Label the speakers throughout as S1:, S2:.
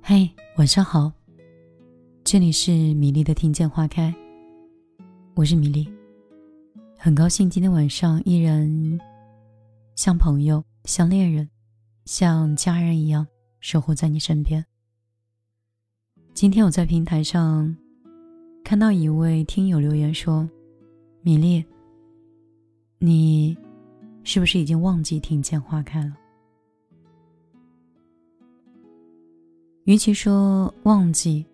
S1: 嘿，晚上好，这里是米粒的听见花开，我是米粒，很高兴今天晚上依然像朋友、像恋人、像家人一样守护在你身边。今天我在平台上看到一位听友留言说：“米粒，你是不是已经忘记听见花开了？”与其说忘记，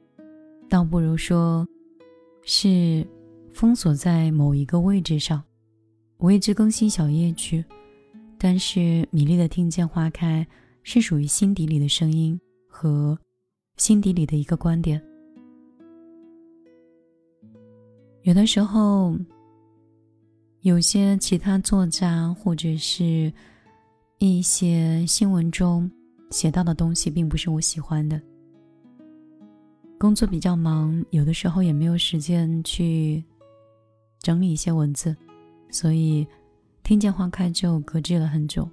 S1: 倒不如说是封锁在某一个位置上。我一直更新小夜曲，但是米粒的听见花开是属于心底里的声音和。心底里的一个观点，有的时候，有些其他作家或者是一些新闻中写到的东西，并不是我喜欢的。工作比较忙，有的时候也没有时间去整理一些文字，所以听见花开就搁置了很久。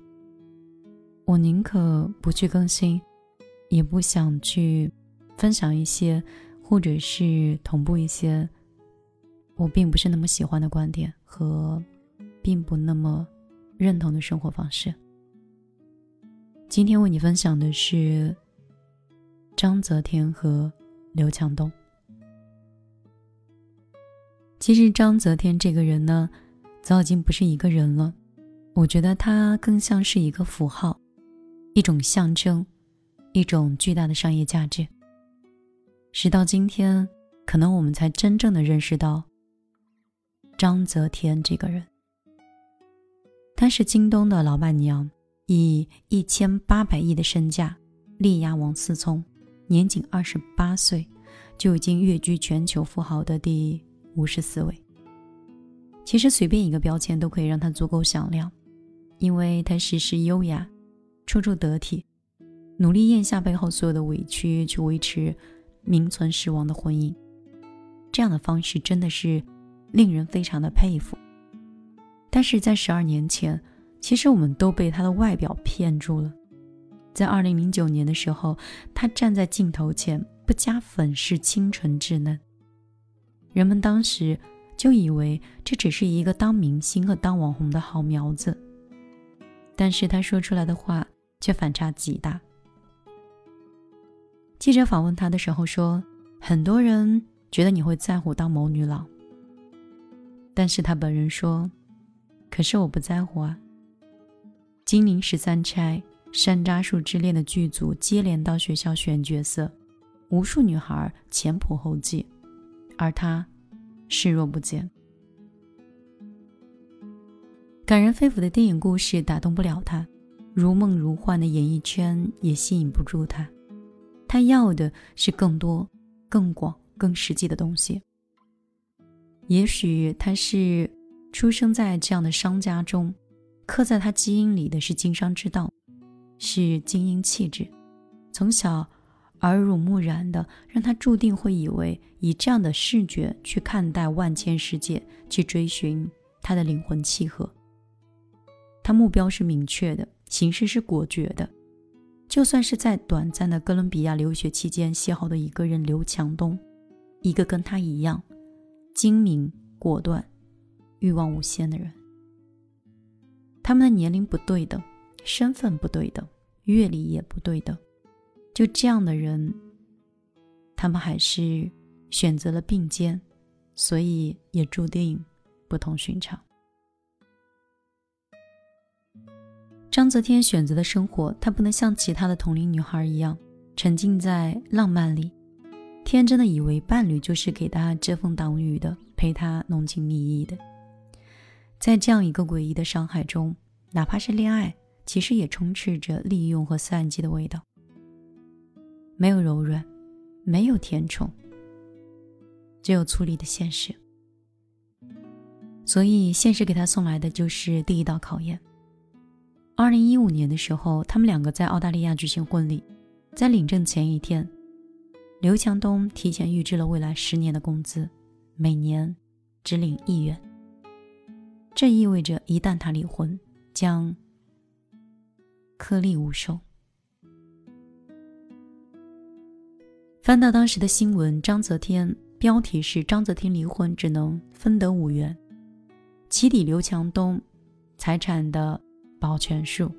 S1: 我宁可不去更新。也不想去分享一些，或者是同步一些我并不是那么喜欢的观点和并不那么认同的生活方式。今天为你分享的是张泽天和刘强东。其实张泽天这个人呢，早已经不是一个人了，我觉得他更像是一个符号，一种象征。一种巨大的商业价值。直到今天，可能我们才真正的认识到张泽天这个人。她是京东的老板娘，以一千八百亿的身价力压王思聪，年仅二十八岁就已经跃居全球富豪的第五十四位。其实随便一个标签都可以让他足够响亮，因为他时时优雅，处处得体。努力咽下背后所有的委屈，去维持名存实亡的婚姻，这样的方式真的是令人非常的佩服。但是在十二年前，其实我们都被他的外表骗住了。在二零零九年的时候，他站在镜头前不加粉饰，清纯稚嫩，人们当时就以为这只是一个当明星和当网红的好苗子。但是他说出来的话却反差极大。记者访问他的时候说：“很多人觉得你会在乎当某女郎，但是他本人说，可是我不在乎啊。”《金陵十三钗》《山楂树之恋》的剧组接连到学校选角色，无数女孩前仆后继，而他视若不见。感人肺腑的电影故事打动不了他，如梦如幻的演艺圈也吸引不住他。他要的是更多、更广、更实际的东西。也许他是出生在这样的商家中，刻在他基因里的是经商之道，是精英气质。从小耳濡目染的，让他注定会以为以这样的视觉去看待万千世界，去追寻他的灵魂契合。他目标是明确的，形式是果决的。就算是在短暂的哥伦比亚留学期间邂逅的一个人刘强东，一个跟他一样精明果断、欲望无限的人。他们的年龄不对等，身份不对等，阅历也不对等。就这样的人，他们还是选择了并肩，所以也注定不同寻常。张泽天选择的生活，她不能像其他的同龄女孩一样沉浸在浪漫里，天真的以为伴侣就是给她遮风挡雨的，陪她浓情蜜意的。在这样一个诡异的伤害中，哪怕是恋爱，其实也充斥着利用和算计的味道。没有柔软，没有甜宠，只有粗粝的现实。所以，现实给他送来的就是第一道考验。二零一五年的时候，他们两个在澳大利亚举行婚礼，在领证前一天，刘强东提前预支了未来十年的工资，每年只领一元。这意味着一旦他离婚，将颗粒无收。翻到当时的新闻章泽天标题是章泽天离婚只能分得五元起底刘强东财产的保全术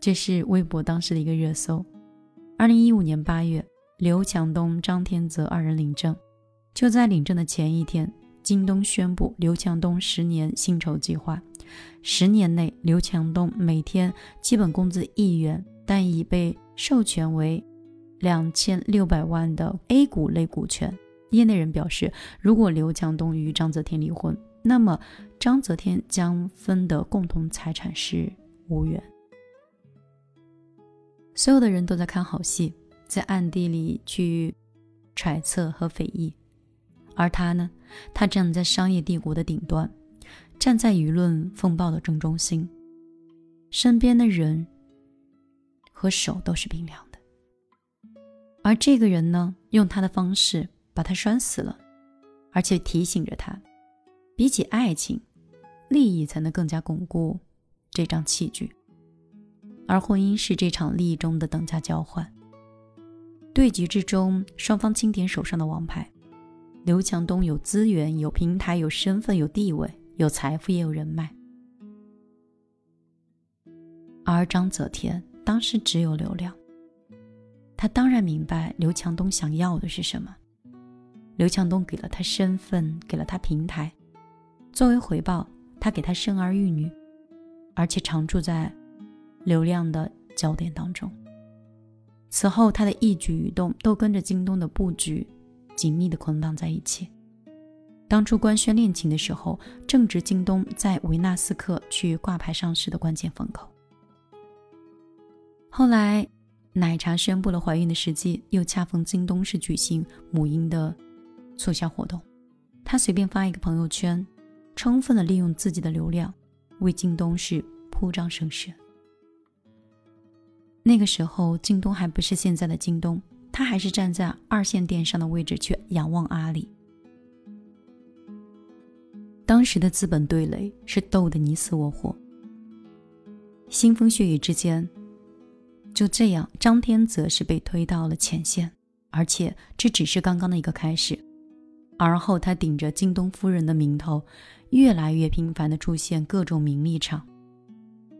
S1: 这是微博当时的一个热搜。二零一五年八月刘强东张天泽二人领证就在领证的前一天京东宣布刘强东十年薪酬计划十年内刘强东每天基本工资一元，但已被授权为。两千六百万的 A 股类股权，业内人表示，如果刘强东与章泽天离婚，那么章泽天将分的共同财产是五元。所有的人都在看好戏，在暗地里去揣测和匪议，而他呢，他站在商业帝国的顶端，站在舆论风暴的正中心，身边的人和手都是冰凉的。而这个人呢，用他的方式把他拴死了，而且提醒着他，比起爱情，利益才能更加巩固这张器具。而婚姻是这场利益中的等价交换。对局之中，双方清点手上的王牌。刘强东有资源、有平台、有身份、有地位、有财富，也有人脉。而张泽天当时只有流量。他当然明白刘强东想要的是什么。刘强东给了他身份，给了他平台，作为回报，他给他生儿育女，而且常住在流量的焦点当中。此后，他的一举一动都跟着京东的布局紧密的捆绑在一起。当初官宣恋情的时候，正值京东在维纳斯克去挂牌上市的关键风口。后来。奶茶宣布了怀孕的时机，又恰逢京东是举行母婴的促销活动，他随便发一个朋友圈，充分的利用自己的流量，为京东是铺张声势。那个时候，京东还不是现在的京东，他还是站在二线电商的位置去仰望阿里。当时的资本对垒是斗得你死我活，腥风血雨之间。就这样，张天泽是被推到了前线，而且这只是刚刚的一个开始。而后，他顶着京东夫人的名头，越来越频繁地出现各种名利场。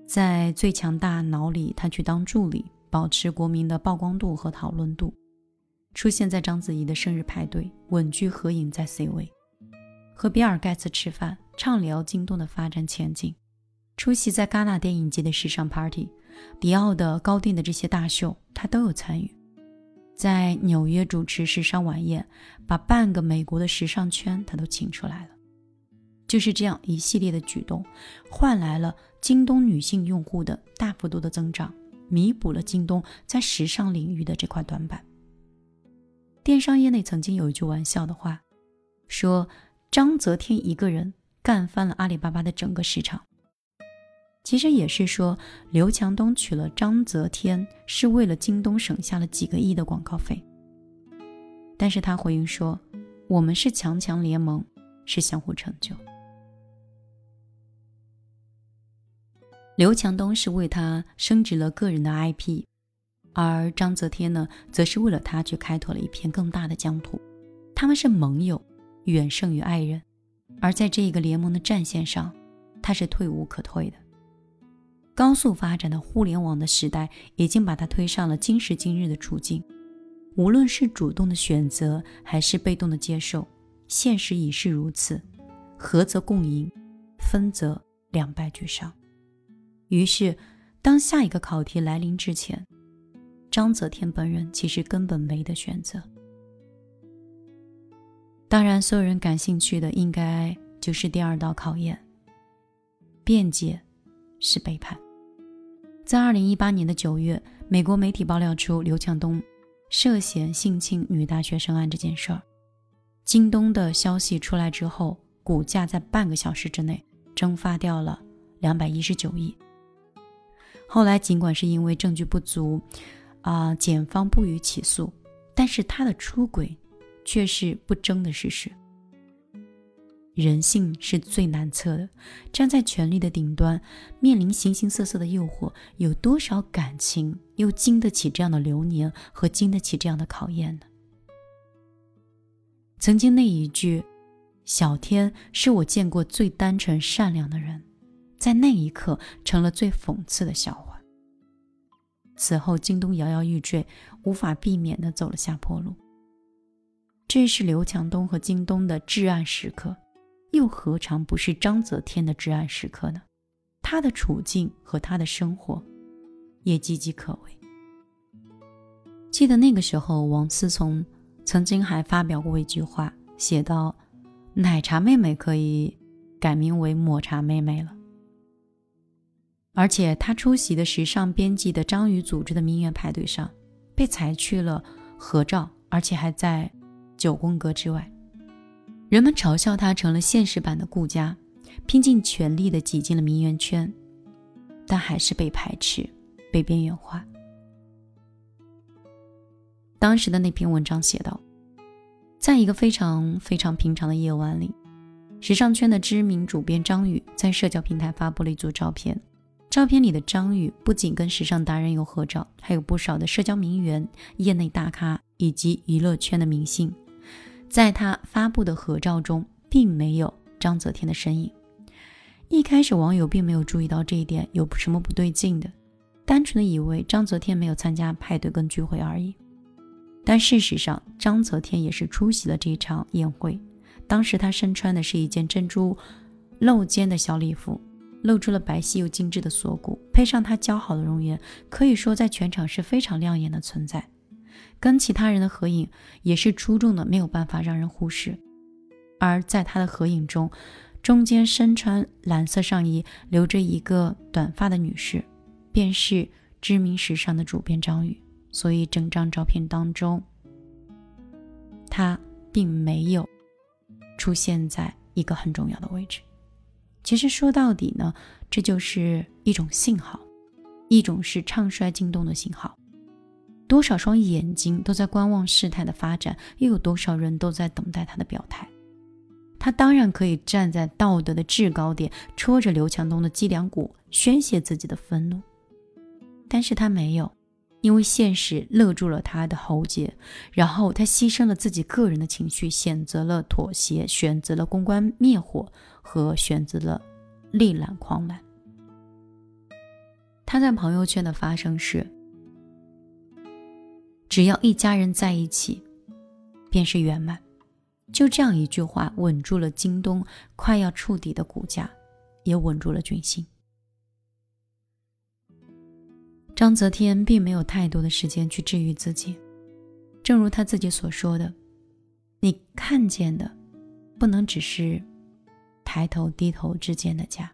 S1: 在最强大脑里，他去当助理，保持国民的曝光度和讨论度。出现在章子怡的生日派对，稳居合影在 C 位，和比尔盖茨吃饭，畅聊京东的发展前景。出席在戛纳电影节的时尚 party。迪奥的、高定的这些大秀，他都有参与。在纽约主持时尚晚宴，把半个美国的时尚圈他都请出来了。就是这样一系列的举动，换来了京东女性用户的大幅度的增长，弥补了京东在时尚领域的这块短板。电商业内曾经有一句玩笑的话，说张泽天一个人干翻了阿里巴巴的整个市场。其实也是说，刘强东娶了张泽天是为了京东省下了几个亿的广告费。但是他回应说：“我们是强强联盟，是相互成就。”刘强东是为他升值了个人的 IP，而张泽天呢，则是为了他去开拓了一片更大的疆土。他们是盟友，远胜于爱人。而在这个联盟的战线上，他是退无可退的。高速发展的互联网的时代，已经把他推上了今时今日的处境。无论是主动的选择，还是被动的接受，现实已是如此。合则共赢，分则两败俱伤。于是，当下一个考题来临之前，张泽天本人其实根本没得选择。当然，所有人感兴趣的，应该就是第二道考验：辩解是背叛。在二零一八年的九月，美国媒体爆料出刘强东涉嫌性侵女大学生案这件事儿。京东的消息出来之后，股价在半个小时之内蒸发掉了两百一十九亿。后来，尽管是因为证据不足，啊，检方不予起诉，但是他的出轨却是不争的事实。人性是最难测的，站在权力的顶端，面临形形色色的诱惑，有多少感情又经得起这样的流年和经得起这样的考验呢？曾经那一句“小天是我见过最单纯善良的人”，在那一刻成了最讽刺的笑话。此后，京东摇摇欲坠，无法避免的走了下坡路。这是刘强东和京东的至暗时刻，又何尝不是张泽天的至暗时刻呢？他的处境和他的生活，也岌岌可危。记得那个时候，王思聪曾经还发表过一句话，写道：“奶茶妹妹可以改名为抹茶妹妹了。”而且他出席的时尚编辑的张宇组织的名媛派对上，被裁去了合照，而且还在九宫格之外。人们嘲笑他成了现实版的顾佳，拼尽全力的挤进了名媛圈，但还是被排斥、被边缘化。当时的那篇文章写道，在一个非常非常平常的夜晚里，时尚圈的知名主编张宇在社交平台发布了一组照片。照片里的张宇不仅跟时尚达人有合照，还有不少的社交名媛、业内大咖以及娱乐圈的明星。在他发布的合照中，并没有张泽天的身影。一开始，网友并没有注意到这一点有什么不对劲的，单纯的以为张泽天没有参加派对跟聚会而已。但事实上，张泽天也是出席了这一场宴会。当时他身穿的是一件珍珠露肩的小礼服，露出了白皙又精致的锁骨，配上他姣好的容颜，可以说在全场是非常亮眼的存在。跟其他人的合影也是出众的，没有办法让人忽视。而在他的合影中，中间身穿蓝色上衣、留着一个短发的女士，便是知名时尚的主编张宇。所以整张照片当中，他并没有出现在一个很重要的位置。其实说到底呢，这就是一种信号，一种是唱衰京东的信号。多少双眼睛都在观望事态的发展，又有多少人都在等待他的表态？他当然可以站在道德的制高点，戳着刘强东的脊梁骨，宣泄自己的愤怒，但是他没有。因为现实勒住了他的喉结，然后他牺牲了自己个人的情绪，选择了妥协，选择了公关灭火，和选择了力挽狂澜。他在朋友圈的发声是：只要一家人在一起，便是圆满。就这样一句话，稳住了京东快要触底的股价，也稳住了军心。张泽天并没有太多的时间去治愈自己，正如他自己所说的：“你看见的，不能只是抬头低头之间的家。”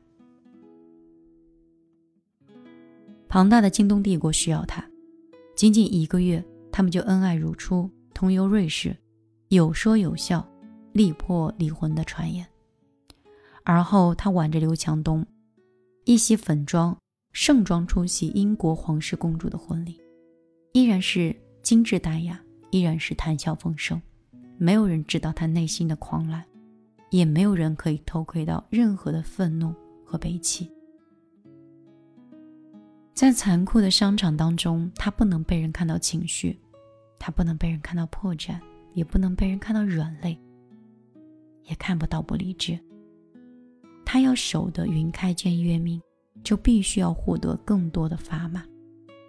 S1: 庞大的京东帝国需要他，仅仅一个月，他们就恩爱如初，同游瑞士，有说有笑，力破离婚的传言。而后，他挽着刘强东，一袭粉妆。盛装出席英国皇室公主的婚礼，依然是精致淡雅，依然是谈笑风生。没有人知道他内心的狂澜，也没有人可以偷窥到任何的愤怒和悲戚。在残酷的商场当中，他不能被人看到情绪，他不能被人看到破绽，也不能被人看到软肋，也看不到不理智。他要守得云开见月明。就必须要获得更多的砝码，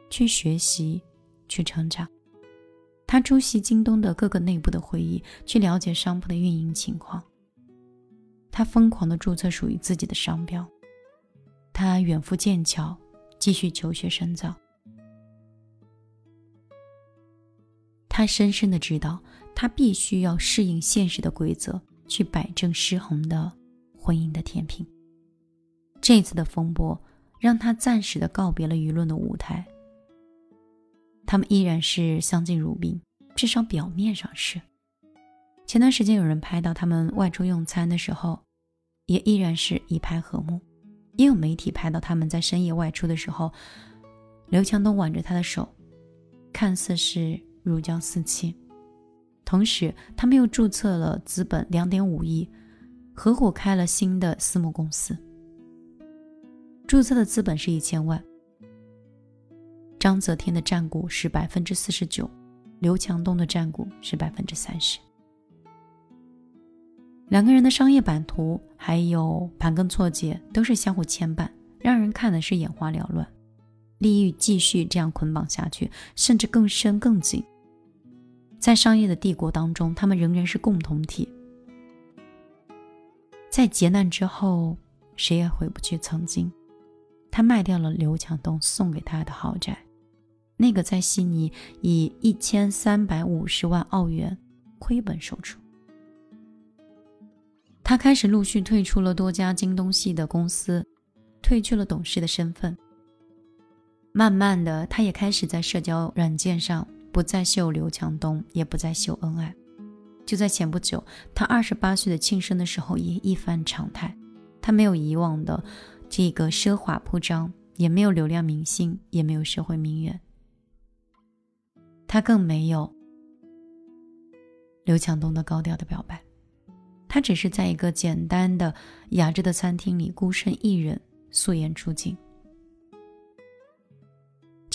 S1: 去学习，去成长。他出席京东的各个内部的会议，去了解商铺的运营情况。他疯狂的注册属于自己的商标。他远赴剑桥，继续求学深造。他深深的知道，他必须要适应现实的规则，去摆正失衡的婚姻的天平。这次的风波。让他暂时的告别了舆论的舞台。他们依然是相敬如宾，至少表面上是。前段时间有人拍到他们外出用餐的时候，也依然是一拍和睦。也有媒体拍到他们在深夜外出的时候，刘强东挽着他的手，看似是如胶似漆。同时，他们又注册了资本两点五亿，合伙开了新的私募公司。注册的资本是一千万。张泽天的占股是百分之四十九，刘强东的占股是百分之三十。两个人的商业版图还有盘根错节，都是相互牵绊，让人看的是眼花缭乱。利益继续这样捆绑下去，甚至更深更紧。在商业的帝国当中，他们仍然是共同体。在劫难之后，谁也回不去曾经。他卖掉了刘强东送给他的豪宅，那个在悉尼以一千三百五十万澳元亏本售出。他开始陆续退出了多家京东系的公司，退去了董事的身份。慢慢的，他也开始在社交软件上不再秀刘强东，也不再秀恩爱。就在前不久，他二十八岁的庆生的时候也一反常态，他没有以往的。这个奢华铺张，也没有流量明星，也没有社会名媛，他更没有刘强东的高调的表白，他只是在一个简单的雅致的餐厅里孤身一人素颜出镜。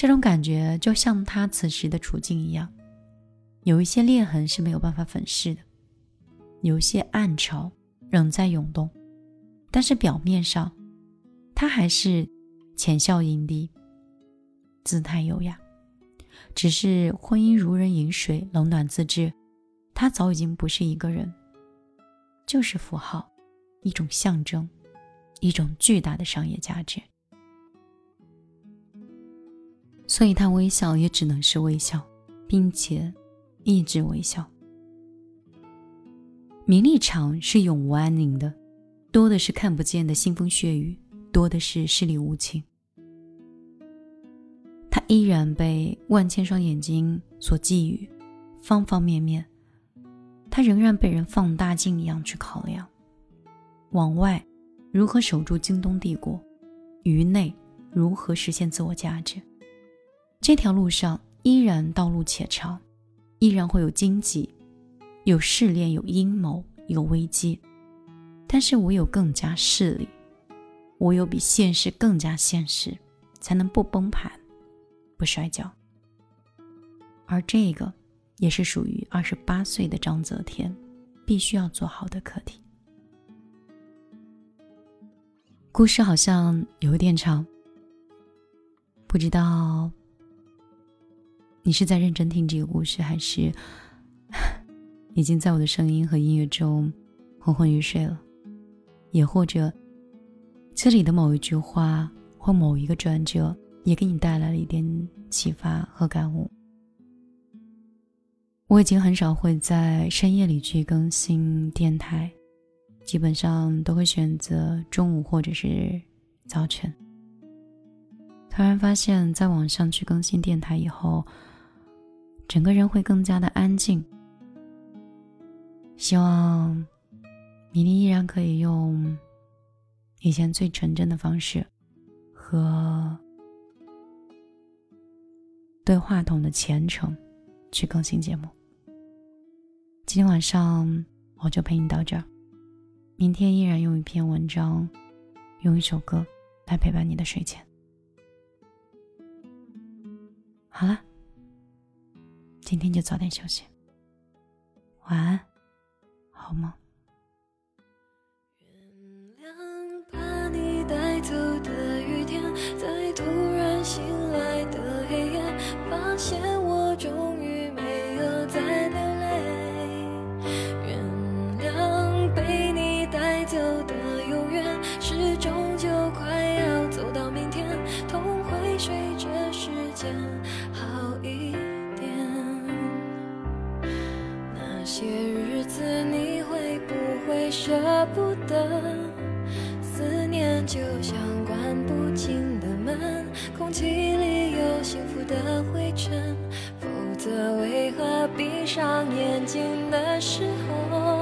S1: 这种感觉就像他此时的处境一样，有一些裂痕是没有办法粉饰的，有一些暗潮仍在涌动，但是表面上。他还是浅笑盈低，姿态优雅，只是婚姻如人饮水，冷暖自知。他早已经不是一个人，就是符号，一种象征，一种巨大的商业价值。所以他微笑也只能是微笑，并且一直微笑。名利场是永无安宁的，多的是看不见的腥风血雨。多的是势力无情，他依然被万千双眼睛所觊觎，方方面面，他仍然被人放大镜一样去考量。往外，如何守住京东帝国；于内，如何实现自我价值？这条路上依然道路且长，依然会有荆棘，有试炼，有阴谋，有危机，但是我有更加势力，我有比现实更加现实，才能不崩盘，不摔跤。而这个，也是属于二十八岁的张泽天，必须要做好的课题。故事好像有点长，不知道你是在认真听这个故事，还是 已经在我的声音和音乐中昏昏欲睡了，也或者。这里的某一句话或某一个转折，也给你带来了一点启发和感悟。我已经很少会在深夜里去更新电台，基本上都会选择中午或者是早晨。突然发现，在网上去更新电台以后，整个人会更加的安静。希望明天依然可以用。以前最纯真的方式，和对话筒的虔诚，去更新节目。今天晚上我就陪你到这儿，明天依然用一篇文章，用一首歌来陪伴你的睡前。好了，今天就早点休息，晚安，好梦。
S2: 就像关不紧的门，空气里有幸福的灰尘，否则为何闭上眼睛的时候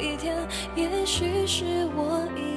S2: 一天，也许是我一。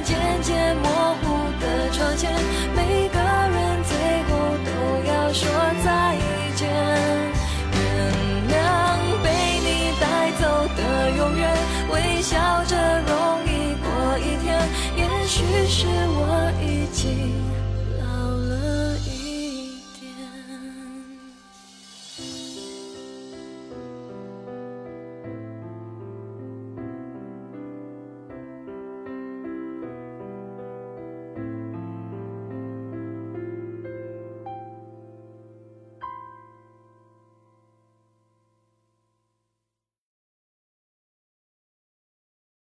S2: 渐渐模糊。